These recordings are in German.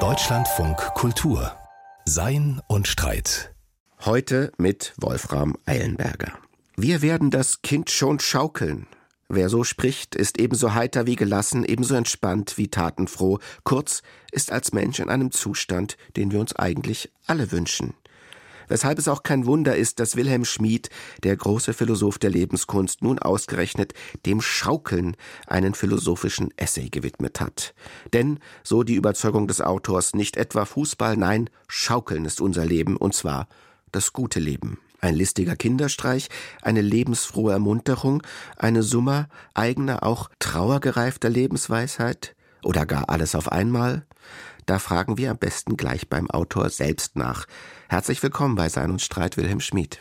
Deutschlandfunk Kultur Sein und Streit. Heute mit Wolfram Eilenberger. Wir werden das Kind schon schaukeln. Wer so spricht, ist ebenso heiter wie gelassen, ebenso entspannt wie tatenfroh, kurz ist als Mensch in einem Zustand, den wir uns eigentlich alle wünschen weshalb es auch kein Wunder ist, dass Wilhelm Schmid, der große Philosoph der Lebenskunst, nun ausgerechnet dem Schaukeln einen philosophischen Essay gewidmet hat. Denn, so die Überzeugung des Autors, nicht etwa Fußball, nein, Schaukeln ist unser Leben, und zwar das gute Leben. Ein listiger Kinderstreich, eine lebensfrohe Ermunterung, eine Summe eigener, auch trauergereifter Lebensweisheit oder gar alles auf einmal? Da fragen wir am besten gleich beim Autor selbst nach. Herzlich willkommen bei Sein und Streit, Wilhelm Schmid.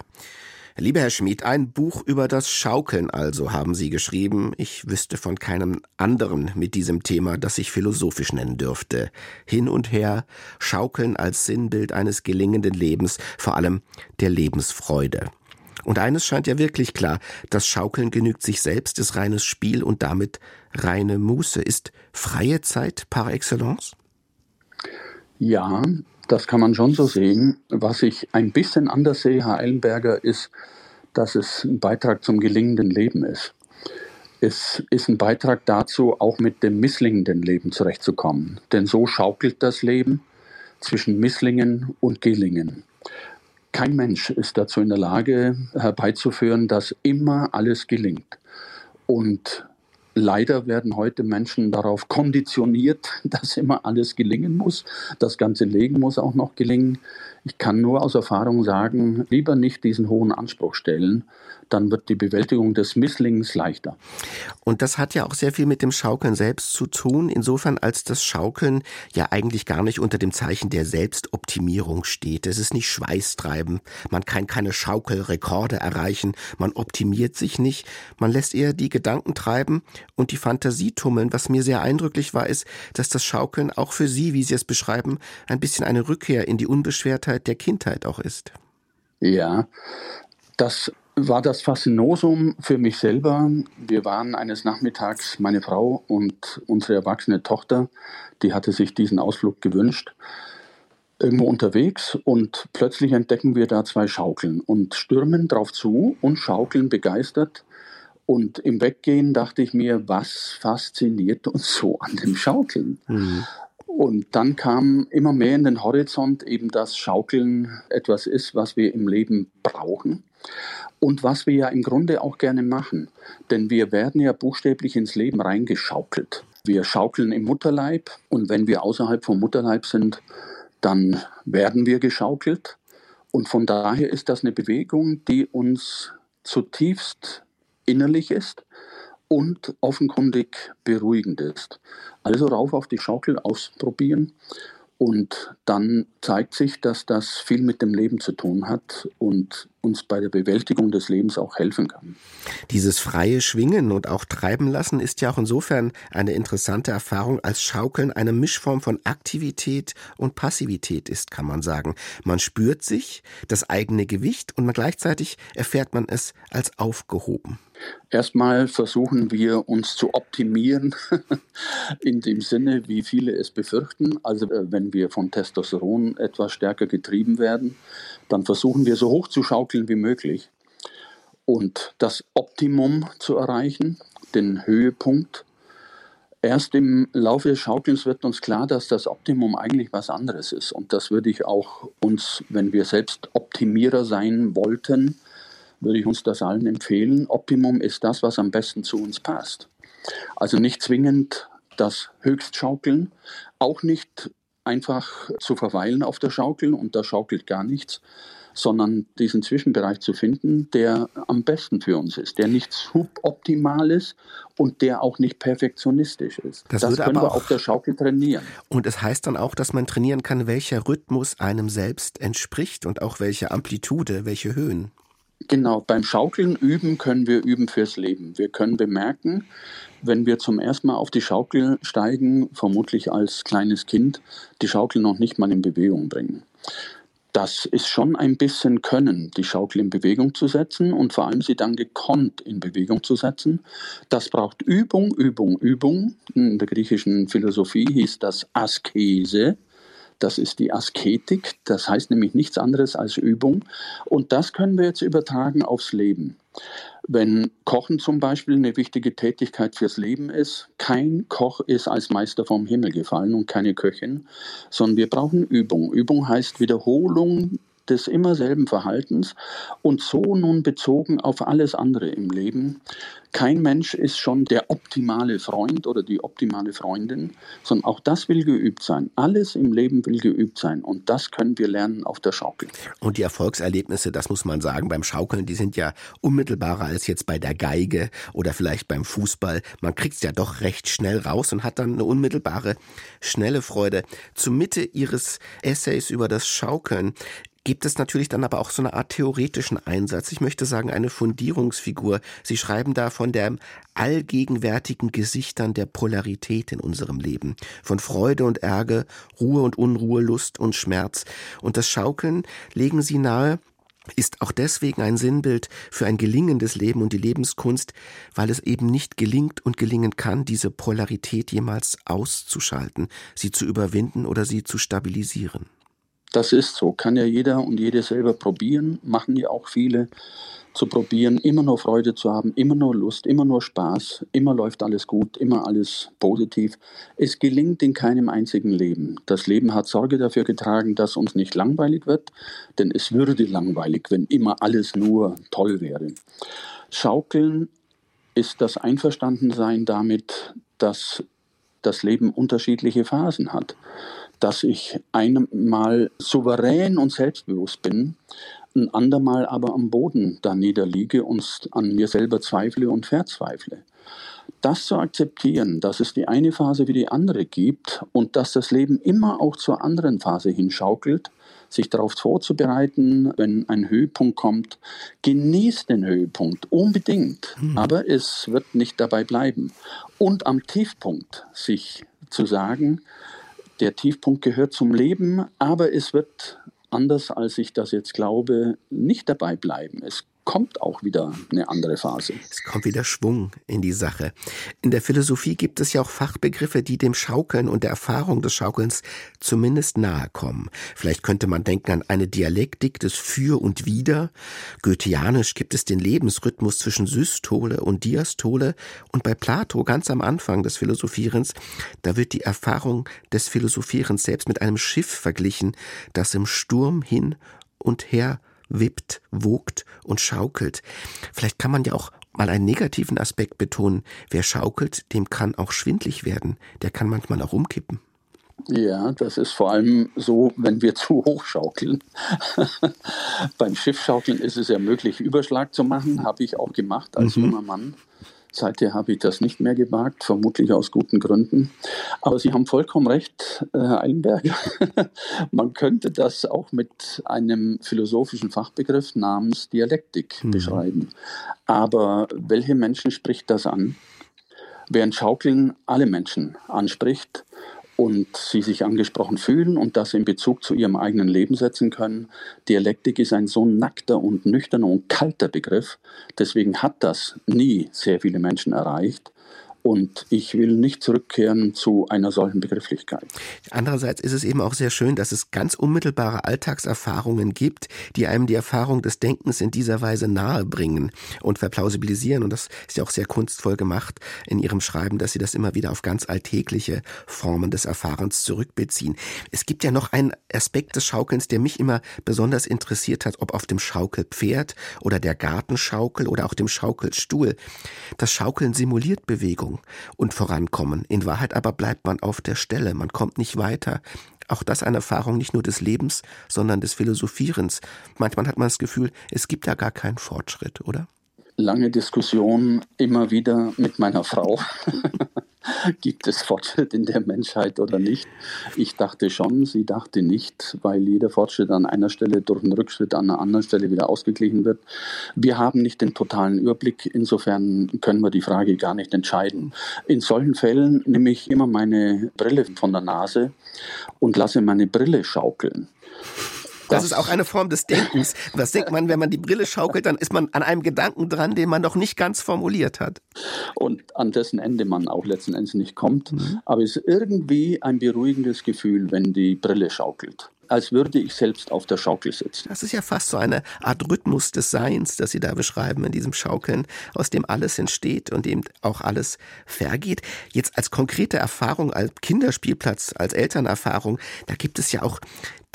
Lieber Herr Schmid, ein Buch über das Schaukeln also haben Sie geschrieben. Ich wüsste von keinem anderen mit diesem Thema, das sich philosophisch nennen dürfte. Hin und her, Schaukeln als Sinnbild eines gelingenden Lebens, vor allem der Lebensfreude. Und eines scheint ja wirklich klar, das Schaukeln genügt sich selbst, ist reines Spiel und damit reine Muße. Ist freie Zeit par excellence? Ja, das kann man schon so sehen. Was ich ein bisschen anders sehe, Herr Eilenberger, ist, dass es ein Beitrag zum gelingenden Leben ist. Es ist ein Beitrag dazu, auch mit dem misslingenden Leben zurechtzukommen. Denn so schaukelt das Leben zwischen Misslingen und Gelingen. Kein Mensch ist dazu in der Lage herbeizuführen, dass immer alles gelingt. Und Leider werden heute Menschen darauf konditioniert, dass immer alles gelingen muss. Das ganze Leben muss auch noch gelingen. Ich kann nur aus Erfahrung sagen, lieber nicht diesen hohen Anspruch stellen, dann wird die Bewältigung des Misslings leichter. Und das hat ja auch sehr viel mit dem Schaukeln selbst zu tun, insofern als das Schaukeln ja eigentlich gar nicht unter dem Zeichen der Selbstoptimierung steht. Es ist nicht Schweißtreiben, man kann keine Schaukelrekorde erreichen, man optimiert sich nicht, man lässt eher die Gedanken treiben und die Fantasie tummeln. Was mir sehr eindrücklich war, ist, dass das Schaukeln auch für Sie, wie Sie es beschreiben, ein bisschen eine Rückkehr in die Unbeschwertheit der Kindheit auch ist. Ja, das war das Faszinosum für mich selber. Wir waren eines Nachmittags, meine Frau und unsere erwachsene Tochter, die hatte sich diesen Ausflug gewünscht, irgendwo unterwegs und plötzlich entdecken wir da zwei Schaukeln und stürmen drauf zu und schaukeln begeistert. Und im Weggehen dachte ich mir, was fasziniert uns so an dem Schaukeln? Mhm. Und dann kam immer mehr in den Horizont eben, dass Schaukeln etwas ist, was wir im Leben brauchen und was wir ja im Grunde auch gerne machen. Denn wir werden ja buchstäblich ins Leben reingeschaukelt. Wir schaukeln im Mutterleib und wenn wir außerhalb vom Mutterleib sind, dann werden wir geschaukelt. Und von daher ist das eine Bewegung, die uns zutiefst innerlich ist und offenkundig beruhigend ist. Also rauf auf die Schaukel ausprobieren und dann zeigt sich, dass das viel mit dem Leben zu tun hat und uns bei der Bewältigung des Lebens auch helfen kann. Dieses freie Schwingen und auch treiben lassen ist ja auch insofern eine interessante Erfahrung, als Schaukeln eine Mischform von Aktivität und Passivität ist, kann man sagen. Man spürt sich, das eigene Gewicht und gleichzeitig erfährt man es als aufgehoben. Erstmal versuchen wir uns zu optimieren, in dem Sinne, wie viele es befürchten. Also äh, wenn wir von Testosteron etwas stärker getrieben werden, dann versuchen wir so hoch zu schaukeln wie möglich und das Optimum zu erreichen, den Höhepunkt. Erst im Laufe des Schaukelns wird uns klar, dass das Optimum eigentlich was anderes ist. Und das würde ich auch uns, wenn wir selbst Optimierer sein wollten, würde ich uns das allen empfehlen. Optimum ist das, was am besten zu uns passt. Also nicht zwingend das Höchstschaukeln, auch nicht einfach zu verweilen auf der Schaukel und da schaukelt gar nichts, sondern diesen Zwischenbereich zu finden, der am besten für uns ist, der nicht suboptimal ist und der auch nicht perfektionistisch ist. Das, das können wir auf der Schaukel trainieren. Und es heißt dann auch, dass man trainieren kann, welcher Rhythmus einem selbst entspricht und auch welche Amplitude, welche Höhen. Genau, beim Schaukeln üben können wir üben fürs Leben. Wir können bemerken, wenn wir zum ersten Mal auf die Schaukel steigen, vermutlich als kleines Kind, die Schaukel noch nicht mal in Bewegung bringen. Das ist schon ein bisschen Können, die Schaukel in Bewegung zu setzen und vor allem sie dann gekonnt in Bewegung zu setzen. Das braucht Übung, Übung, Übung. In der griechischen Philosophie hieß das Askese. Das ist die Asketik. Das heißt nämlich nichts anderes als Übung. Und das können wir jetzt übertragen aufs Leben. Wenn Kochen zum Beispiel eine wichtige Tätigkeit fürs Leben ist, kein Koch ist als Meister vom Himmel gefallen und keine Köchin, sondern wir brauchen Übung. Übung heißt Wiederholung des immer selben Verhaltens und so nun bezogen auf alles andere im Leben. Kein Mensch ist schon der optimale Freund oder die optimale Freundin, sondern auch das will geübt sein. Alles im Leben will geübt sein und das können wir lernen auf der Schaukel. Und die Erfolgserlebnisse, das muss man sagen, beim Schaukeln, die sind ja unmittelbarer als jetzt bei der Geige oder vielleicht beim Fußball. Man kriegt es ja doch recht schnell raus und hat dann eine unmittelbare, schnelle Freude. Zur Mitte Ihres Essays über das Schaukeln gibt es natürlich dann aber auch so eine Art theoretischen Einsatz. Ich möchte sagen, eine Fundierungsfigur. Sie schreiben da von der allgegenwärtigen Gesichtern der Polarität in unserem Leben. Von Freude und Ärger, Ruhe und Unruhe, Lust und Schmerz. Und das Schaukeln legen Sie nahe, ist auch deswegen ein Sinnbild für ein gelingendes Leben und die Lebenskunst, weil es eben nicht gelingt und gelingen kann, diese Polarität jemals auszuschalten, sie zu überwinden oder sie zu stabilisieren. Das ist so, kann ja jeder und jede selber probieren, machen ja auch viele zu probieren, immer nur Freude zu haben, immer nur Lust, immer nur Spaß, immer läuft alles gut, immer alles positiv. Es gelingt in keinem einzigen Leben. Das Leben hat Sorge dafür getragen, dass uns nicht langweilig wird, denn es würde langweilig, wenn immer alles nur toll wäre. Schaukeln ist das Einverstandensein damit, dass das Leben unterschiedliche Phasen hat dass ich einmal souverän und selbstbewusst bin, ein andermal aber am Boden da niederliege und an mir selber zweifle und verzweifle. Das zu akzeptieren, dass es die eine Phase wie die andere gibt und dass das Leben immer auch zur anderen Phase hinschaukelt, sich darauf vorzubereiten, wenn ein Höhepunkt kommt, genießt den Höhepunkt unbedingt, mhm. aber es wird nicht dabei bleiben. Und am Tiefpunkt sich zu sagen, der Tiefpunkt gehört zum Leben, aber es wird anders als ich das jetzt glaube, nicht dabei bleiben. Es kommt auch wieder eine andere Phase. Es kommt wieder Schwung in die Sache. In der Philosophie gibt es ja auch Fachbegriffe, die dem Schaukeln und der Erfahrung des Schaukelns zumindest nahe kommen. Vielleicht könnte man denken an eine Dialektik des Für und Wider. Goetheanisch gibt es den Lebensrhythmus zwischen Systole und Diastole. Und bei Plato, ganz am Anfang des Philosophierens, da wird die Erfahrung des Philosophierens selbst mit einem Schiff verglichen, das im Sturm hin und her wippt, wogt und schaukelt. Vielleicht kann man ja auch mal einen negativen Aspekt betonen. Wer schaukelt, dem kann auch schwindlig werden. Der kann manchmal auch umkippen. Ja, das ist vor allem so, wenn wir zu hoch schaukeln. Beim Schiffschaukeln ist es ja möglich, Überschlag zu machen, habe ich auch gemacht als mhm. junger Mann. Seither habe ich das nicht mehr gewagt, vermutlich aus guten Gründen. Aber Sie haben vollkommen recht, Herr Eilenberger. Man könnte das auch mit einem philosophischen Fachbegriff namens Dialektik mhm. beschreiben. Aber welche Menschen spricht das an? Während Schaukeln alle Menschen anspricht, und sie sich angesprochen fühlen und das in Bezug zu ihrem eigenen Leben setzen können. Dialektik ist ein so nackter und nüchterner und kalter Begriff. Deswegen hat das nie sehr viele Menschen erreicht. Und ich will nicht zurückkehren zu einer solchen Begrifflichkeit. Andererseits ist es eben auch sehr schön, dass es ganz unmittelbare Alltagserfahrungen gibt, die einem die Erfahrung des Denkens in dieser Weise nahebringen und verplausibilisieren. Und das ist ja auch sehr kunstvoll gemacht in Ihrem Schreiben, dass Sie das immer wieder auf ganz alltägliche Formen des Erfahrens zurückbeziehen. Es gibt ja noch einen Aspekt des Schaukelns, der mich immer besonders interessiert hat, ob auf dem Schaukelpferd oder der Gartenschaukel oder auch dem Schaukelstuhl. Das Schaukeln simuliert Bewegung. Entwicklung und Vorankommen. In Wahrheit aber bleibt man auf der Stelle, man kommt nicht weiter. Auch das eine Erfahrung nicht nur des Lebens, sondern des Philosophierens. Manchmal hat man das Gefühl, es gibt da gar keinen Fortschritt, oder? Lange Diskussion immer wieder mit meiner Frau. Gibt es Fortschritt in der Menschheit oder nicht? Ich dachte schon, sie dachte nicht, weil jeder Fortschritt an einer Stelle durch einen Rückschritt an einer anderen Stelle wieder ausgeglichen wird. Wir haben nicht den totalen Überblick, insofern können wir die Frage gar nicht entscheiden. In solchen Fällen nehme ich immer meine Brille von der Nase und lasse meine Brille schaukeln. Das ist auch eine Form des Denkens. Was denkt man, wenn man die Brille schaukelt, dann ist man an einem Gedanken dran, den man noch nicht ganz formuliert hat. Und an dessen Ende man auch letzten Endes nicht kommt. Mhm. Aber es ist irgendwie ein beruhigendes Gefühl, wenn die Brille schaukelt als würde ich selbst auf der Schaukel sitzen. Das ist ja fast so eine Art Rhythmus des Seins, das Sie da beschreiben in diesem Schaukeln, aus dem alles entsteht und dem auch alles vergeht. Jetzt als konkrete Erfahrung, als Kinderspielplatz, als Elternerfahrung, da gibt es ja auch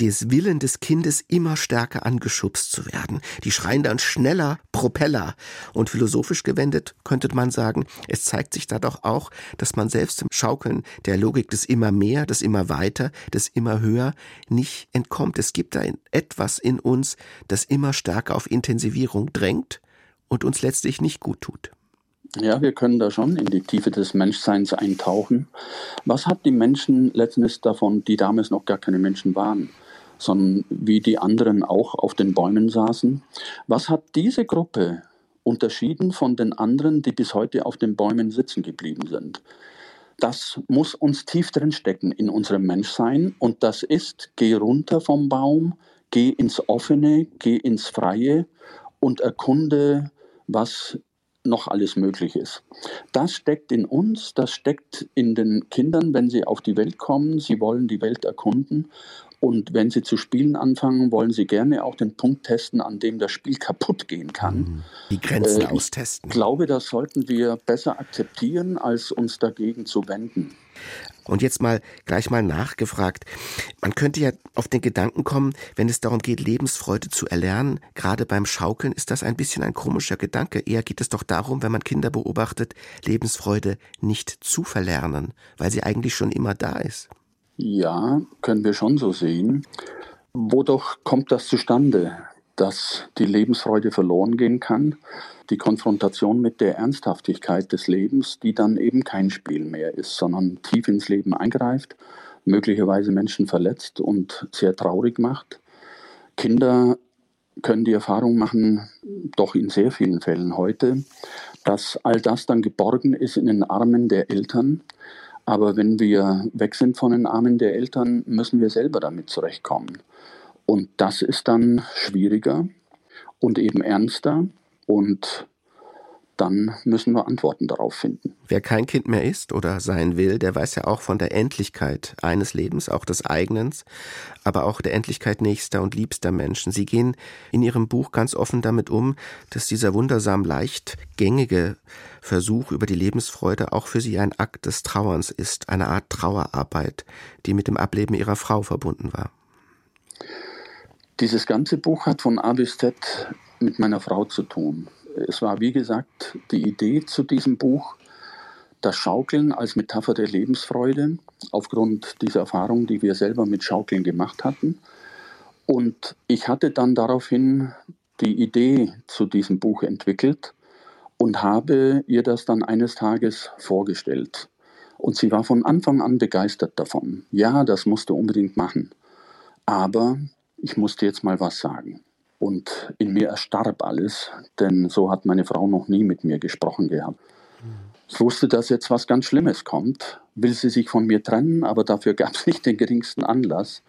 des Willen des Kindes immer stärker angeschubst zu werden. Die schreien dann schneller Propeller. Und philosophisch gewendet könnte man sagen, es zeigt sich da doch auch, dass man selbst im Schaukeln der Logik des immer mehr, des immer weiter, des immer höher nicht entkommt. Es gibt da etwas in uns, das immer stärker auf Intensivierung drängt und uns letztlich nicht gut tut. Ja, wir können da schon in die Tiefe des Menschseins eintauchen. Was hat die Menschen letztendlich davon, die damals noch gar keine Menschen waren? Sondern wie die anderen auch auf den Bäumen saßen. Was hat diese Gruppe unterschieden von den anderen, die bis heute auf den Bäumen sitzen geblieben sind? Das muss uns tief drin stecken in unserem Menschsein und das ist, geh runter vom Baum, geh ins Offene, geh ins Freie und erkunde, was noch alles möglich ist. Das steckt in uns, das steckt in den Kindern, wenn sie auf die Welt kommen. Sie wollen die Welt erkunden und wenn Sie zu spielen anfangen, wollen Sie gerne auch den Punkt testen, an dem das Spiel kaputt gehen kann. Mhm. Die Grenzen äh, austesten. Ich glaube, das sollten wir besser akzeptieren, als uns dagegen zu wenden. Und jetzt mal gleich mal nachgefragt. Man könnte ja auf den Gedanken kommen, wenn es darum geht, Lebensfreude zu erlernen, gerade beim Schaukeln ist das ein bisschen ein komischer Gedanke. Eher geht es doch darum, wenn man Kinder beobachtet, Lebensfreude nicht zu verlernen, weil sie eigentlich schon immer da ist. Ja, können wir schon so sehen. Wodurch kommt das zustande, dass die Lebensfreude verloren gehen kann? Die Konfrontation mit der Ernsthaftigkeit des Lebens, die dann eben kein Spiel mehr ist, sondern tief ins Leben eingreift, möglicherweise Menschen verletzt und sehr traurig macht. Kinder können die Erfahrung machen, doch in sehr vielen Fällen heute, dass all das dann geborgen ist in den Armen der Eltern, aber wenn wir weg sind von den Armen der Eltern, müssen wir selber damit zurechtkommen. Und das ist dann schwieriger und eben ernster. Und dann müssen wir Antworten darauf finden. Wer kein Kind mehr ist oder sein will, der weiß ja auch von der Endlichkeit eines Lebens, auch des eigenen, aber auch der Endlichkeit nächster und liebster Menschen. Sie gehen in Ihrem Buch ganz offen damit um, dass dieser wundersam leicht gängige Versuch über die Lebensfreude auch für Sie ein Akt des Trauerns ist, eine Art Trauerarbeit, die mit dem Ableben Ihrer Frau verbunden war. Dieses ganze Buch hat von A bis Z mit meiner Frau zu tun. Es war, wie gesagt, die Idee zu diesem Buch, das Schaukeln als Metapher der Lebensfreude, aufgrund dieser Erfahrung, die wir selber mit Schaukeln gemacht hatten. Und ich hatte dann daraufhin die Idee zu diesem Buch entwickelt und habe ihr das dann eines Tages vorgestellt. Und sie war von Anfang an begeistert davon. Ja, das musste unbedingt machen. Aber ich musste jetzt mal was sagen. Und in mir erstarb alles, denn so hat meine Frau noch nie mit mir gesprochen gehabt. Ich wusste, dass jetzt was ganz Schlimmes kommt, will sie sich von mir trennen, aber dafür gab es nicht den geringsten Anlass.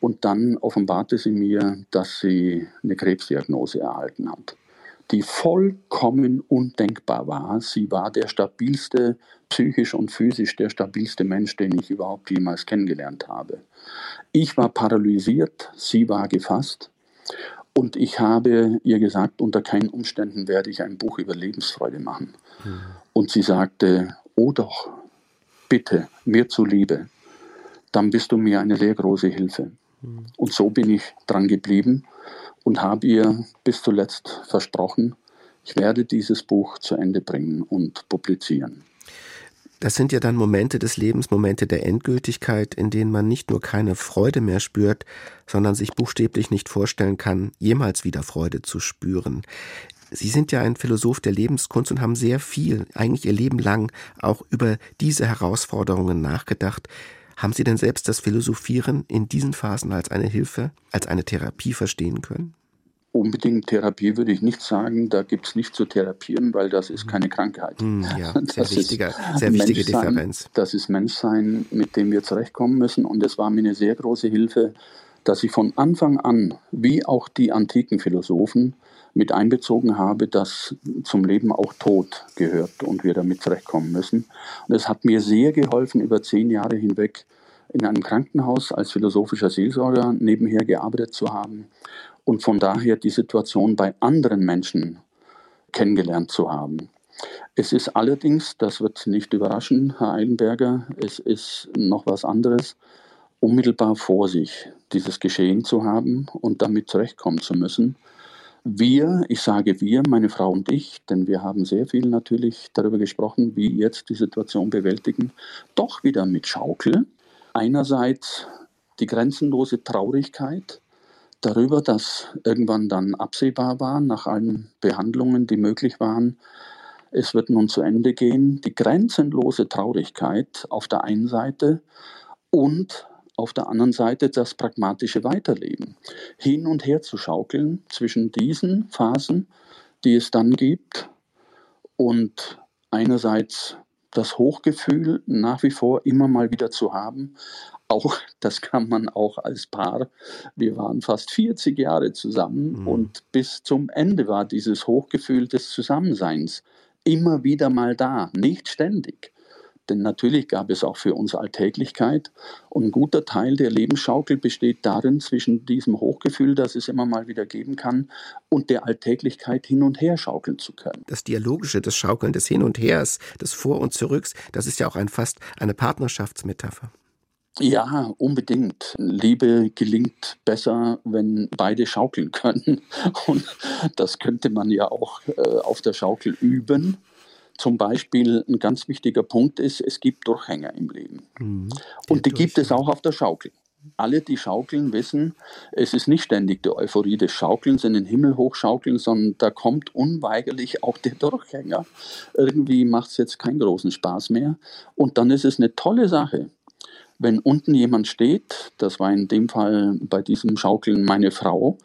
Und dann offenbarte sie mir, dass sie eine Krebsdiagnose erhalten hat, die vollkommen undenkbar war. Sie war der stabilste, psychisch und physisch der stabilste Mensch, den ich überhaupt jemals kennengelernt habe. Ich war paralysiert, sie war gefasst. Und ich habe ihr gesagt, unter keinen Umständen werde ich ein Buch über Lebensfreude machen. Mhm. Und sie sagte, oh doch, bitte, mir zuliebe, dann bist du mir eine sehr große Hilfe. Mhm. Und so bin ich dran geblieben und habe ihr bis zuletzt versprochen, ich werde dieses Buch zu Ende bringen und publizieren. Das sind ja dann Momente des Lebens, Momente der Endgültigkeit, in denen man nicht nur keine Freude mehr spürt, sondern sich buchstäblich nicht vorstellen kann, jemals wieder Freude zu spüren. Sie sind ja ein Philosoph der Lebenskunst und haben sehr viel, eigentlich Ihr Leben lang, auch über diese Herausforderungen nachgedacht. Haben Sie denn selbst das Philosophieren in diesen Phasen als eine Hilfe, als eine Therapie verstehen können? Unbedingt Therapie würde ich nicht sagen. Da gibt es nicht zu therapieren, weil das ist keine Krankheit. Hm, ja, sehr, wichtiger, sehr wichtige Differenz. Das ist Menschsein, mit dem wir zurechtkommen müssen. Und es war mir eine sehr große Hilfe, dass ich von Anfang an, wie auch die antiken Philosophen, mit einbezogen habe, dass zum Leben auch Tod gehört und wir damit zurechtkommen müssen. Und es hat mir sehr geholfen, über zehn Jahre hinweg in einem Krankenhaus als philosophischer Seelsorger nebenher gearbeitet zu haben und von daher die Situation bei anderen Menschen kennengelernt zu haben. Es ist allerdings, das wird nicht überraschen, Herr Eilenberger, es ist noch was anderes, unmittelbar vor sich dieses Geschehen zu haben und damit zurechtkommen zu müssen. Wir, ich sage wir, meine Frau und ich, denn wir haben sehr viel natürlich darüber gesprochen, wie jetzt die Situation bewältigen, doch wieder mit Schaukel. Einerseits die grenzenlose Traurigkeit darüber, dass irgendwann dann absehbar war, nach allen Behandlungen, die möglich waren, es wird nun zu Ende gehen, die grenzenlose Traurigkeit auf der einen Seite und auf der anderen Seite das pragmatische Weiterleben. Hin und her zu schaukeln zwischen diesen Phasen, die es dann gibt, und einerseits das Hochgefühl nach wie vor immer mal wieder zu haben. Auch das kann man auch als Paar. Wir waren fast 40 Jahre zusammen mhm. und bis zum Ende war dieses Hochgefühl des Zusammenseins immer wieder mal da, nicht ständig. Denn natürlich gab es auch für uns Alltäglichkeit. Und ein guter Teil der Lebensschaukel besteht darin, zwischen diesem Hochgefühl, das es immer mal wieder geben kann, und der Alltäglichkeit hin und her schaukeln zu können. Das Dialogische, das Schaukeln des Hin und Hers, des Vor- und Zurücks, das ist ja auch ein, fast eine Partnerschaftsmetapher. Ja, unbedingt. Liebe gelingt besser, wenn beide schaukeln können. Und das könnte man ja auch äh, auf der Schaukel üben zum Beispiel ein ganz wichtiger Punkt ist, es gibt Durchhänger im Leben. Mhm. Und die gibt es auch auf der Schaukel. Alle, die schaukeln, wissen, es ist nicht ständig die Euphorie des Schaukelns in den Himmel hochschaukeln, sondern da kommt unweigerlich auch der Durchhänger. Irgendwie macht es jetzt keinen großen Spaß mehr. Und dann ist es eine tolle Sache, wenn unten jemand steht, das war in dem Fall bei diesem Schaukeln meine Frau,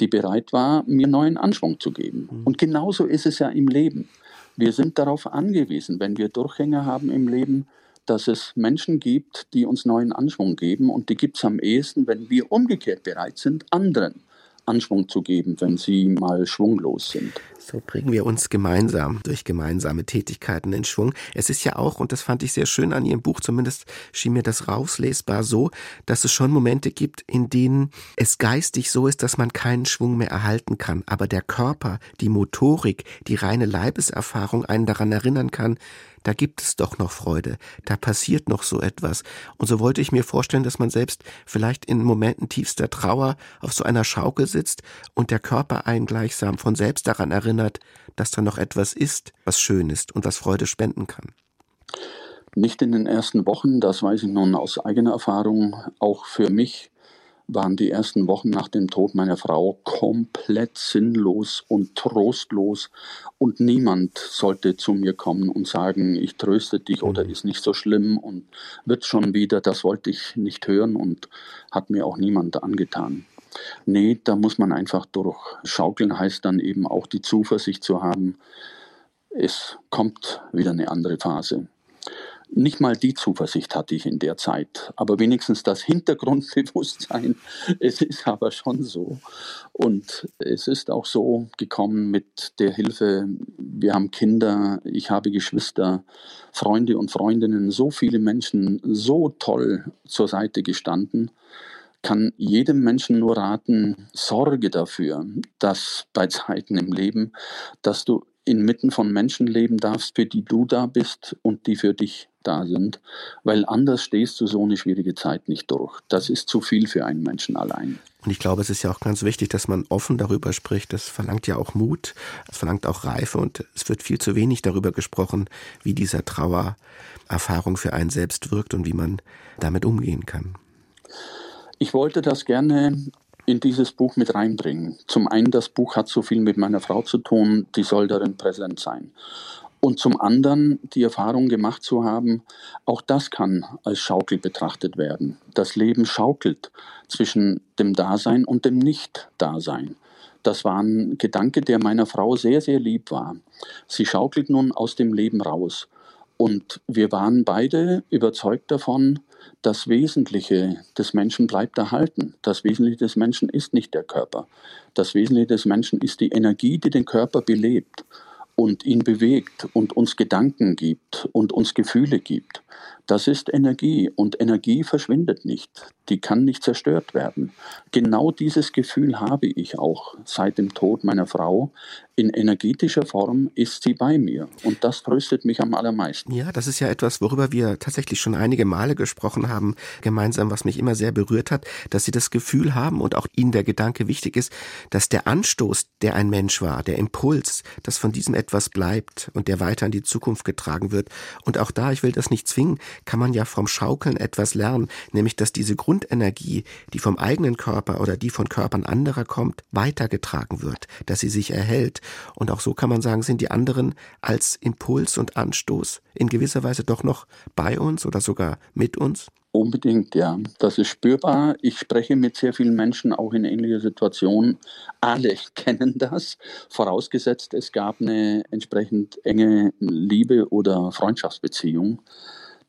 die bereit war, mir neuen Anschwung zu geben. Mhm. Und genauso ist es ja im Leben. Wir sind darauf angewiesen, wenn wir Durchhänge haben im Leben, dass es Menschen gibt, die uns neuen Anschwung geben. Und die gibt es am ehesten, wenn wir umgekehrt bereit sind, anderen Anschwung zu geben, wenn sie mal schwunglos sind. So bringen wir uns gemeinsam durch gemeinsame Tätigkeiten in Schwung. Es ist ja auch, und das fand ich sehr schön an Ihrem Buch, zumindest schien mir das rauslesbar so, dass es schon Momente gibt, in denen es geistig so ist, dass man keinen Schwung mehr erhalten kann, aber der Körper, die Motorik, die reine Leibeserfahrung einen daran erinnern kann, da gibt es doch noch Freude, da passiert noch so etwas. Und so wollte ich mir vorstellen, dass man selbst vielleicht in Momenten tiefster Trauer auf so einer Schaukel sitzt und der Körper einen gleichsam von selbst daran erinnert, dass da noch etwas ist, was schön ist und was Freude spenden kann. Nicht in den ersten Wochen, das weiß ich nun aus eigener Erfahrung, auch für mich waren die ersten Wochen nach dem Tod meiner Frau komplett sinnlos und trostlos und niemand sollte zu mir kommen und sagen, ich tröste dich oder mhm. ist nicht so schlimm und wird schon wieder, das wollte ich nicht hören und hat mir auch niemand angetan. Nee, da muss man einfach durchschaukeln, heißt dann eben auch die Zuversicht zu haben, es kommt wieder eine andere Phase. Nicht mal die Zuversicht hatte ich in der Zeit, aber wenigstens das Hintergrundbewusstsein. Es ist aber schon so. Und es ist auch so gekommen mit der Hilfe, wir haben Kinder, ich habe Geschwister, Freunde und Freundinnen, so viele Menschen so toll zur Seite gestanden kann jedem Menschen nur raten, sorge dafür, dass bei Zeiten im Leben, dass du inmitten von Menschen leben darfst, für die du da bist und die für dich da sind, weil anders stehst du so eine schwierige Zeit nicht durch. Das ist zu viel für einen Menschen allein. Und ich glaube, es ist ja auch ganz wichtig, dass man offen darüber spricht. Das verlangt ja auch Mut, es verlangt auch Reife und es wird viel zu wenig darüber gesprochen, wie dieser Trauererfahrung für einen selbst wirkt und wie man damit umgehen kann. Ich wollte das gerne in dieses Buch mit reinbringen. Zum einen, das Buch hat so viel mit meiner Frau zu tun, die soll darin präsent sein. Und zum anderen die Erfahrung gemacht zu haben, auch das kann als Schaukel betrachtet werden. Das Leben schaukelt zwischen dem Dasein und dem Nicht-Dasein. Das war ein Gedanke, der meiner Frau sehr, sehr lieb war. Sie schaukelt nun aus dem Leben raus. Und wir waren beide überzeugt davon, das Wesentliche des Menschen bleibt erhalten. Das Wesentliche des Menschen ist nicht der Körper. Das Wesentliche des Menschen ist die Energie, die den Körper belebt und ihn bewegt und uns Gedanken gibt und uns Gefühle gibt. Das ist Energie und Energie verschwindet nicht. Die kann nicht zerstört werden. Genau dieses Gefühl habe ich auch seit dem Tod meiner Frau. In energetischer Form ist sie bei mir und das tröstet mich am allermeisten. Ja, das ist ja etwas, worüber wir tatsächlich schon einige Male gesprochen haben, gemeinsam, was mich immer sehr berührt hat, dass Sie das Gefühl haben und auch Ihnen der Gedanke wichtig ist, dass der Anstoß, der ein Mensch war, der Impuls, dass von diesem etwas bleibt und der weiter in die Zukunft getragen wird. Und auch da, ich will das nicht zwingen, kann man ja vom Schaukeln etwas lernen, nämlich dass diese Grundenergie, die vom eigenen Körper oder die von Körpern anderer kommt, weitergetragen wird, dass sie sich erhält. Und auch so kann man sagen, sind die anderen als Impuls und Anstoß in gewisser Weise doch noch bei uns oder sogar mit uns? Unbedingt, ja. Das ist spürbar. Ich spreche mit sehr vielen Menschen auch in ähnlicher Situation. Alle kennen das, vorausgesetzt es gab eine entsprechend enge Liebe oder Freundschaftsbeziehung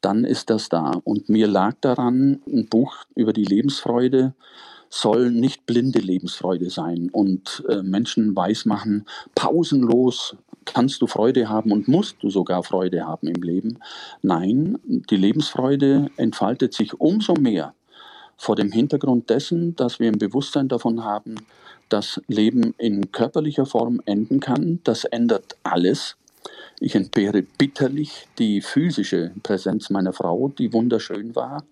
dann ist das da. Und mir lag daran, ein Buch über die Lebensfreude soll nicht blinde Lebensfreude sein und äh, Menschen weismachen, pausenlos kannst du Freude haben und musst du sogar Freude haben im Leben. Nein, die Lebensfreude entfaltet sich umso mehr vor dem Hintergrund dessen, dass wir ein Bewusstsein davon haben, dass Leben in körperlicher Form enden kann. Das ändert alles. Ich entbehre bitterlich die physische Präsenz meiner Frau, die wunderschön war,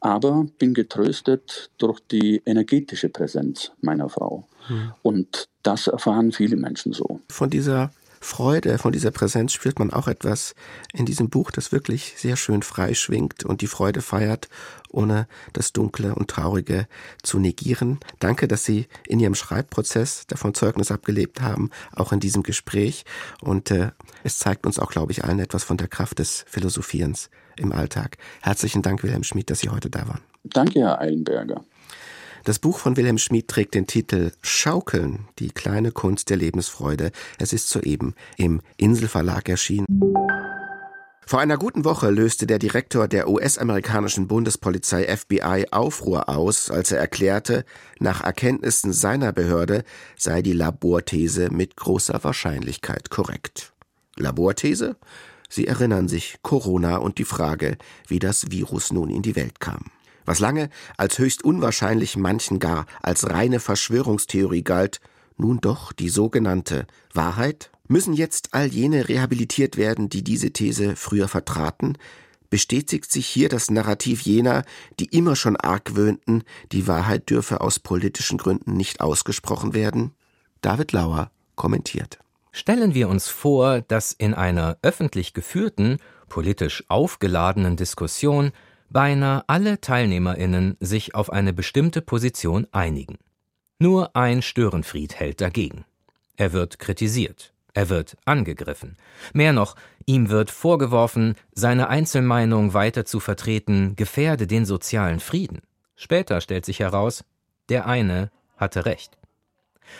aber bin getröstet durch die energetische Präsenz meiner Frau. Mhm. Und das erfahren viele Menschen so. Von dieser Freude, von dieser Präsenz spürt man auch etwas in diesem Buch, das wirklich sehr schön freischwingt und die Freude feiert, ohne das Dunkle und Traurige zu negieren. Danke, dass Sie in Ihrem Schreibprozess davon Zeugnis abgelebt haben, auch in diesem Gespräch. Und äh, es zeigt uns auch, glaube ich, allen etwas von der Kraft des Philosophierens im Alltag. Herzlichen Dank, Wilhelm Schmid, dass Sie heute da waren. Danke, Herr Eilenberger. Das Buch von Wilhelm Schmid trägt den Titel Schaukeln, die kleine Kunst der Lebensfreude. Es ist soeben im Inselverlag erschienen. Vor einer guten Woche löste der Direktor der US-amerikanischen Bundespolizei FBI Aufruhr aus, als er erklärte, nach Erkenntnissen seiner Behörde sei die Laborthese mit großer Wahrscheinlichkeit korrekt. Laborthese? Sie erinnern sich Corona und die Frage, wie das Virus nun in die Welt kam. Was lange als höchst unwahrscheinlich, manchen gar als reine Verschwörungstheorie galt, nun doch die sogenannte Wahrheit? Müssen jetzt all jene rehabilitiert werden, die diese These früher vertraten? Bestätigt sich hier das Narrativ jener, die immer schon argwöhnten, die Wahrheit dürfe aus politischen Gründen nicht ausgesprochen werden? David Lauer kommentiert. Stellen wir uns vor, dass in einer öffentlich geführten, politisch aufgeladenen Diskussion beinahe alle Teilnehmerinnen sich auf eine bestimmte Position einigen. Nur ein Störenfried hält dagegen. Er wird kritisiert, er wird angegriffen. Mehr noch, ihm wird vorgeworfen, seine Einzelmeinung weiter zu vertreten, gefährde den sozialen Frieden. Später stellt sich heraus, der eine hatte recht.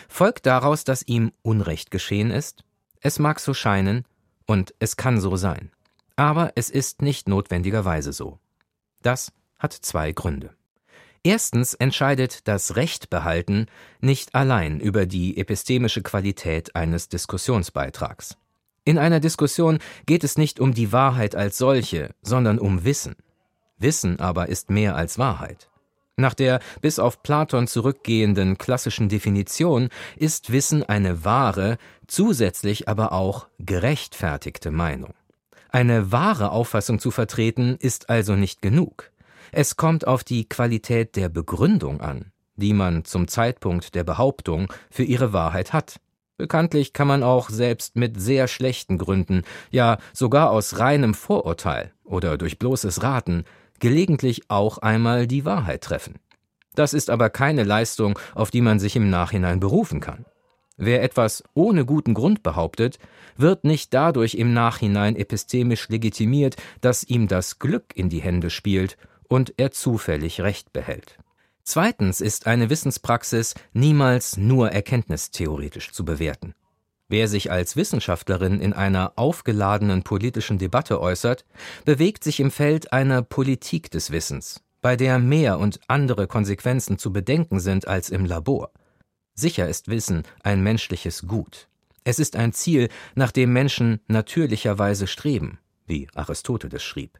Folgt daraus, dass ihm Unrecht geschehen ist? Es mag so scheinen, und es kann so sein. Aber es ist nicht notwendigerweise so. Das hat zwei Gründe. Erstens entscheidet das Rechtbehalten nicht allein über die epistemische Qualität eines Diskussionsbeitrags. In einer Diskussion geht es nicht um die Wahrheit als solche, sondern um Wissen. Wissen aber ist mehr als Wahrheit. Nach der bis auf Platon zurückgehenden klassischen Definition ist Wissen eine wahre, zusätzlich aber auch gerechtfertigte Meinung. Eine wahre Auffassung zu vertreten ist also nicht genug. Es kommt auf die Qualität der Begründung an, die man zum Zeitpunkt der Behauptung für ihre Wahrheit hat. Bekanntlich kann man auch selbst mit sehr schlechten Gründen, ja sogar aus reinem Vorurteil oder durch bloßes Raten, gelegentlich auch einmal die Wahrheit treffen. Das ist aber keine Leistung, auf die man sich im Nachhinein berufen kann. Wer etwas ohne guten Grund behauptet, wird nicht dadurch im Nachhinein epistemisch legitimiert, dass ihm das Glück in die Hände spielt und er zufällig Recht behält. Zweitens ist eine Wissenspraxis niemals nur erkenntnistheoretisch zu bewerten. Wer sich als Wissenschaftlerin in einer aufgeladenen politischen Debatte äußert, bewegt sich im Feld einer Politik des Wissens, bei der mehr und andere Konsequenzen zu bedenken sind als im Labor. Sicher ist Wissen ein menschliches Gut. Es ist ein Ziel, nach dem Menschen natürlicherweise streben, wie Aristoteles schrieb.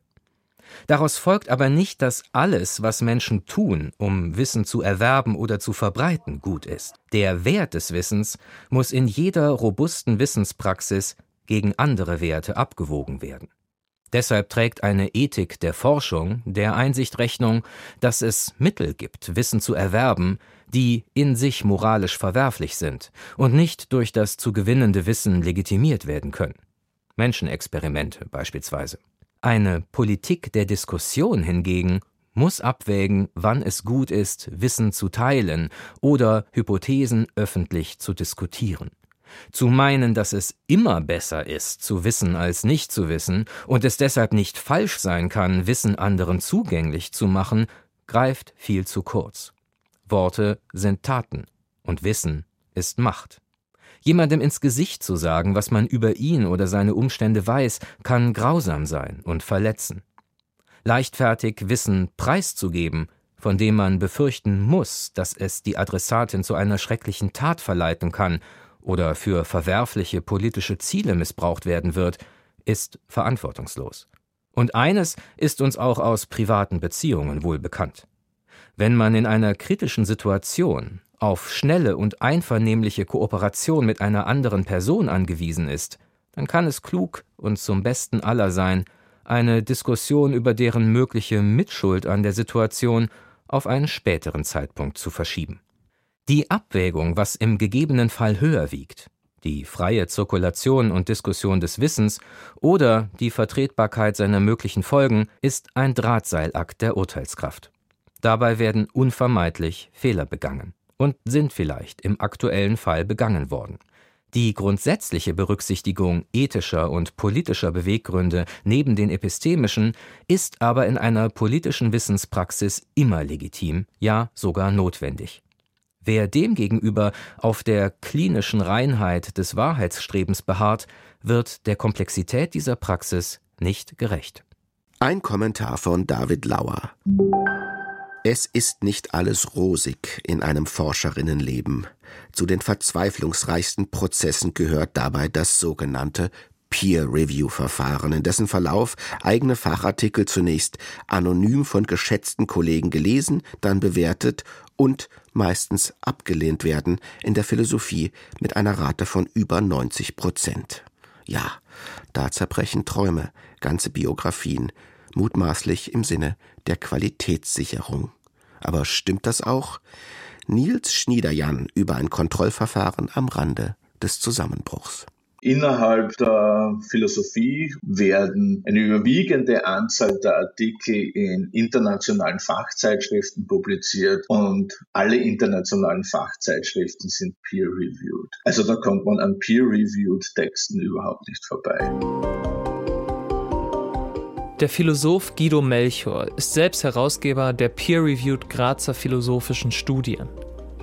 Daraus folgt aber nicht, dass alles, was Menschen tun, um Wissen zu erwerben oder zu verbreiten, gut ist. Der Wert des Wissens muss in jeder robusten Wissenspraxis gegen andere Werte abgewogen werden. Deshalb trägt eine Ethik der Forschung der Einsicht Rechnung, dass es Mittel gibt, Wissen zu erwerben, die in sich moralisch verwerflich sind und nicht durch das zu gewinnende Wissen legitimiert werden können. Menschenexperimente beispielsweise. Eine Politik der Diskussion hingegen muss abwägen, wann es gut ist, Wissen zu teilen oder Hypothesen öffentlich zu diskutieren. Zu meinen, dass es immer besser ist, zu wissen als nicht zu wissen und es deshalb nicht falsch sein kann, Wissen anderen zugänglich zu machen, greift viel zu kurz. Worte sind Taten und Wissen ist Macht. Jemandem ins Gesicht zu sagen, was man über ihn oder seine Umstände weiß, kann grausam sein und verletzen. Leichtfertig Wissen preiszugeben, von dem man befürchten muss, dass es die Adressatin zu einer schrecklichen Tat verleiten kann oder für verwerfliche politische Ziele missbraucht werden wird, ist verantwortungslos. Und eines ist uns auch aus privaten Beziehungen wohl bekannt. Wenn man in einer kritischen Situation auf schnelle und einvernehmliche Kooperation mit einer anderen Person angewiesen ist, dann kann es klug und zum Besten aller sein, eine Diskussion über deren mögliche Mitschuld an der Situation auf einen späteren Zeitpunkt zu verschieben. Die Abwägung, was im gegebenen Fall höher wiegt, die freie Zirkulation und Diskussion des Wissens oder die Vertretbarkeit seiner möglichen Folgen, ist ein Drahtseilakt der Urteilskraft. Dabei werden unvermeidlich Fehler begangen und sind vielleicht im aktuellen Fall begangen worden. Die grundsätzliche Berücksichtigung ethischer und politischer Beweggründe neben den epistemischen ist aber in einer politischen Wissenspraxis immer legitim, ja sogar notwendig. Wer demgegenüber auf der klinischen Reinheit des Wahrheitsstrebens beharrt, wird der Komplexität dieser Praxis nicht gerecht. Ein Kommentar von David Lauer. Es ist nicht alles rosig in einem Forscherinnenleben. Zu den verzweiflungsreichsten Prozessen gehört dabei das sogenannte Peer-Review-Verfahren, in dessen Verlauf eigene Fachartikel zunächst anonym von geschätzten Kollegen gelesen, dann bewertet und meistens abgelehnt werden, in der Philosophie mit einer Rate von über 90 Prozent. Ja, da zerbrechen Träume, ganze Biografien, mutmaßlich im Sinne der Qualitätssicherung. Aber stimmt das auch? Nils Schniederjan über ein Kontrollverfahren am Rande des Zusammenbruchs. Innerhalb der Philosophie werden eine überwiegende Anzahl der Artikel in internationalen Fachzeitschriften publiziert und alle internationalen Fachzeitschriften sind peer-reviewed. Also da kommt man an peer-reviewed Texten überhaupt nicht vorbei. Der Philosoph Guido Melchior ist selbst Herausgeber der peer-reviewed Grazer philosophischen Studien.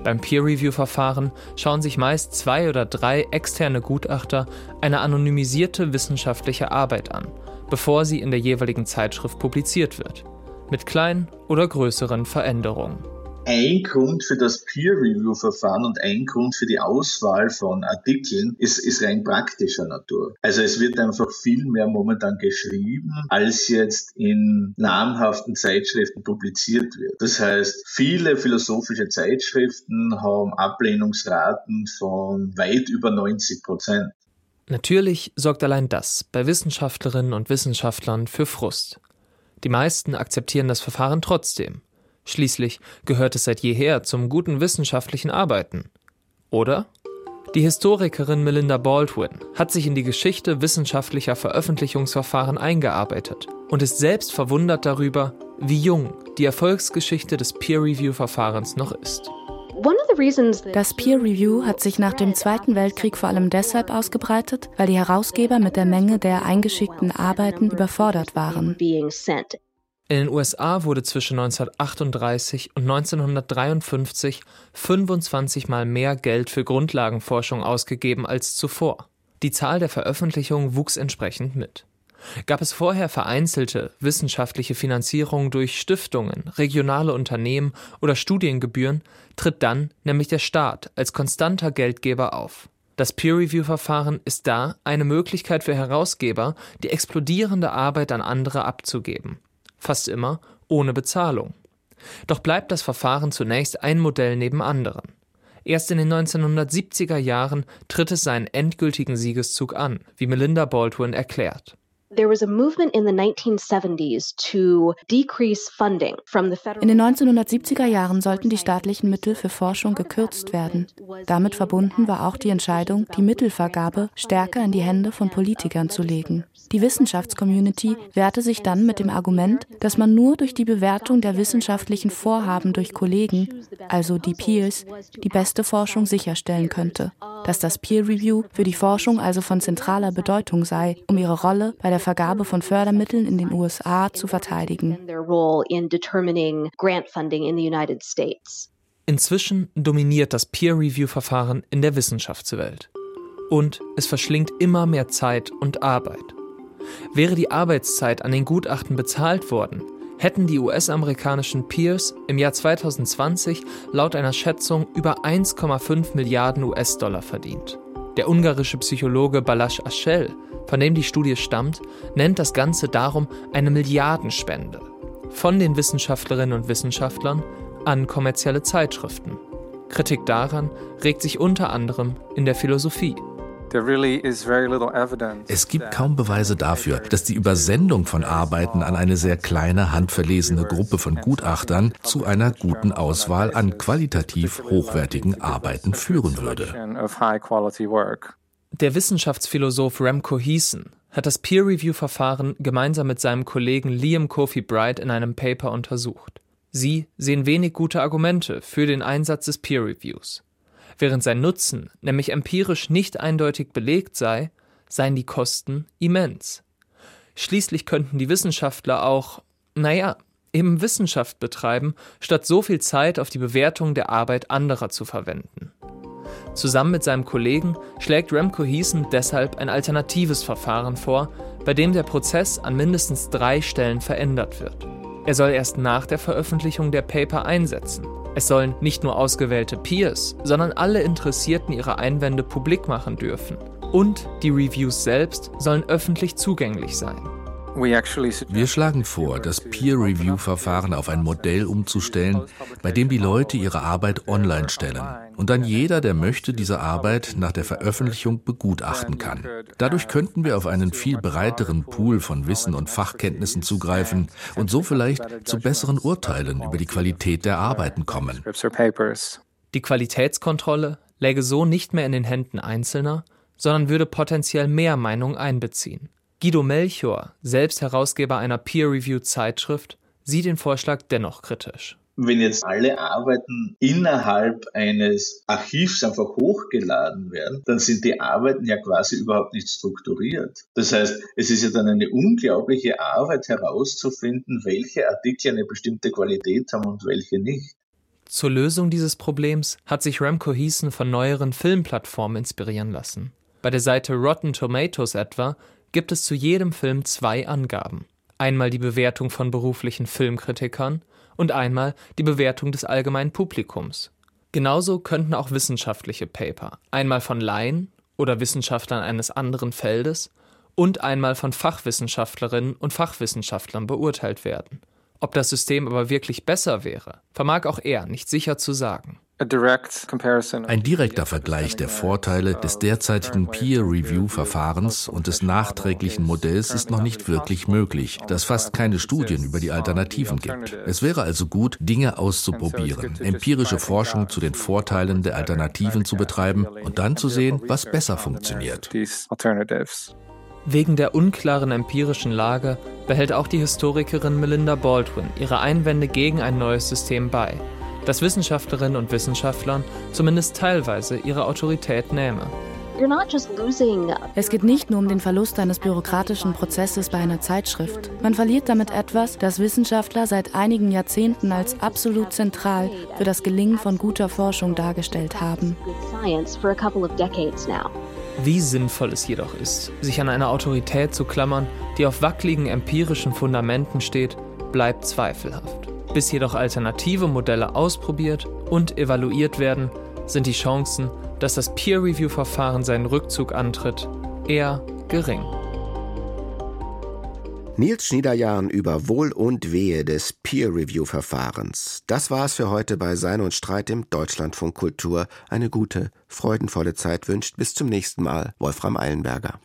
Beim Peer-Review-Verfahren schauen sich meist zwei oder drei externe Gutachter eine anonymisierte wissenschaftliche Arbeit an, bevor sie in der jeweiligen Zeitschrift publiziert wird, mit kleinen oder größeren Veränderungen ein Grund für das Peer-Review-Verfahren und ein Grund für die Auswahl von Artikeln ist, ist rein praktischer Natur. Also es wird einfach viel mehr momentan geschrieben, als jetzt in namhaften Zeitschriften publiziert wird. Das heißt, viele philosophische Zeitschriften haben Ablehnungsraten von weit über 90 Prozent. Natürlich sorgt allein das bei Wissenschaftlerinnen und Wissenschaftlern für Frust. Die meisten akzeptieren das Verfahren trotzdem Schließlich gehört es seit jeher zum guten wissenschaftlichen Arbeiten. Oder? Die Historikerin Melinda Baldwin hat sich in die Geschichte wissenschaftlicher Veröffentlichungsverfahren eingearbeitet und ist selbst verwundert darüber, wie jung die Erfolgsgeschichte des Peer-Review-Verfahrens noch ist. Das Peer Review hat sich nach dem Zweiten Weltkrieg vor allem deshalb ausgebreitet, weil die Herausgeber mit der Menge der eingeschickten Arbeiten überfordert waren. In den USA wurde zwischen 1938 und 1953 25 mal mehr Geld für Grundlagenforschung ausgegeben als zuvor. Die Zahl der Veröffentlichungen wuchs entsprechend mit. Gab es vorher vereinzelte wissenschaftliche Finanzierung durch Stiftungen, regionale Unternehmen oder Studiengebühren, tritt dann nämlich der Staat als konstanter Geldgeber auf. Das Peer-Review-Verfahren ist da eine Möglichkeit für Herausgeber, die explodierende Arbeit an andere abzugeben fast immer ohne Bezahlung. Doch bleibt das Verfahren zunächst ein Modell neben anderen. Erst in den 1970er Jahren tritt es seinen endgültigen Siegeszug an, wie Melinda Baldwin erklärt. In den 1970er Jahren sollten die staatlichen Mittel für Forschung gekürzt werden. Damit verbunden war auch die Entscheidung, die Mittelvergabe stärker in die Hände von Politikern zu legen. Die Wissenschaftscommunity wehrte sich dann mit dem Argument, dass man nur durch die Bewertung der wissenschaftlichen Vorhaben durch Kollegen, also die Peers, die beste Forschung sicherstellen könnte. Dass das Peer Review für die Forschung also von zentraler Bedeutung sei, um ihre Rolle bei der Vergabe von Fördermitteln in den USA zu verteidigen. Inzwischen dominiert das Peer Review Verfahren in der Wissenschaftswelt. Und es verschlingt immer mehr Zeit und Arbeit. Wäre die Arbeitszeit an den Gutachten bezahlt worden, hätten die US-amerikanischen Peers im Jahr 2020 laut einer Schätzung über 1,5 Milliarden US-Dollar verdient. Der ungarische Psychologe Balázs Aschel, von dem die Studie stammt, nennt das Ganze darum eine Milliardenspende von den Wissenschaftlerinnen und Wissenschaftlern an kommerzielle Zeitschriften. Kritik daran regt sich unter anderem in der Philosophie. Es gibt kaum Beweise dafür, dass die Übersendung von Arbeiten an eine sehr kleine, handverlesene Gruppe von Gutachtern zu einer guten Auswahl an qualitativ hochwertigen Arbeiten führen würde. Der Wissenschaftsphilosoph Remco Heeson hat das Peer-Review-Verfahren gemeinsam mit seinem Kollegen Liam Kofi Bright in einem Paper untersucht. Sie sehen wenig gute Argumente für den Einsatz des Peer-Reviews. Während sein Nutzen nämlich empirisch nicht eindeutig belegt sei, seien die Kosten immens. Schließlich könnten die Wissenschaftler auch, naja, eben Wissenschaft betreiben, statt so viel Zeit auf die Bewertung der Arbeit anderer zu verwenden. Zusammen mit seinem Kollegen schlägt Remco Heeson deshalb ein alternatives Verfahren vor, bei dem der Prozess an mindestens drei Stellen verändert wird. Er soll erst nach der Veröffentlichung der Paper einsetzen. Es sollen nicht nur ausgewählte Peers, sondern alle Interessierten ihre Einwände publik machen dürfen. Und die Reviews selbst sollen öffentlich zugänglich sein. Wir schlagen vor, das Peer-Review-Verfahren auf ein Modell umzustellen, bei dem die Leute ihre Arbeit online stellen und dann jeder, der möchte, diese Arbeit nach der Veröffentlichung begutachten kann. Dadurch könnten wir auf einen viel breiteren Pool von Wissen und Fachkenntnissen zugreifen und so vielleicht zu besseren Urteilen über die Qualität der Arbeiten kommen. Die Qualitätskontrolle läge so nicht mehr in den Händen Einzelner, sondern würde potenziell mehr Meinung einbeziehen. Guido Melchior, selbst Herausgeber einer Peer-Review-Zeitschrift, sieht den Vorschlag dennoch kritisch. Wenn jetzt alle Arbeiten innerhalb eines Archivs einfach hochgeladen werden, dann sind die Arbeiten ja quasi überhaupt nicht strukturiert. Das heißt, es ist ja dann eine unglaubliche Arbeit herauszufinden, welche Artikel eine bestimmte Qualität haben und welche nicht. Zur Lösung dieses Problems hat sich Remco Heeson von neueren Filmplattformen inspirieren lassen. Bei der Seite Rotten Tomatoes etwa gibt es zu jedem Film zwei Angaben. Einmal die Bewertung von beruflichen Filmkritikern und einmal die Bewertung des allgemeinen Publikums. Genauso könnten auch wissenschaftliche Paper einmal von Laien oder Wissenschaftlern eines anderen Feldes und einmal von Fachwissenschaftlerinnen und Fachwissenschaftlern beurteilt werden. Ob das System aber wirklich besser wäre, vermag auch er nicht sicher zu sagen. Ein direkter Vergleich der Vorteile des derzeitigen Peer-Review-Verfahrens und des nachträglichen Modells ist noch nicht wirklich möglich, da es fast keine Studien über die Alternativen gibt. Es wäre also gut, Dinge auszuprobieren, empirische Forschung zu den Vorteilen der Alternativen zu betreiben und dann zu sehen, was besser funktioniert. Wegen der unklaren empirischen Lage behält auch die Historikerin Melinda Baldwin ihre Einwände gegen ein neues System bei dass Wissenschaftlerinnen und Wissenschaftlern zumindest teilweise ihre Autorität nähme. Es geht nicht nur um den Verlust eines bürokratischen Prozesses bei einer Zeitschrift. Man verliert damit etwas, das Wissenschaftler seit einigen Jahrzehnten als absolut zentral für das Gelingen von guter Forschung dargestellt haben. Wie sinnvoll es jedoch ist, sich an eine Autorität zu klammern, die auf wackeligen empirischen Fundamenten steht, bleibt zweifelhaft. Bis jedoch alternative Modelle ausprobiert und evaluiert werden, sind die Chancen, dass das Peer-Review-Verfahren seinen Rückzug antritt, eher gering. Nils Schniederjahn über Wohl und Wehe des Peer-Review-Verfahrens. Das war's für heute bei Sein und Streit im Deutschlandfunk Kultur. Eine gute, freudenvolle Zeit wünscht bis zum nächsten Mal Wolfram Eilenberger.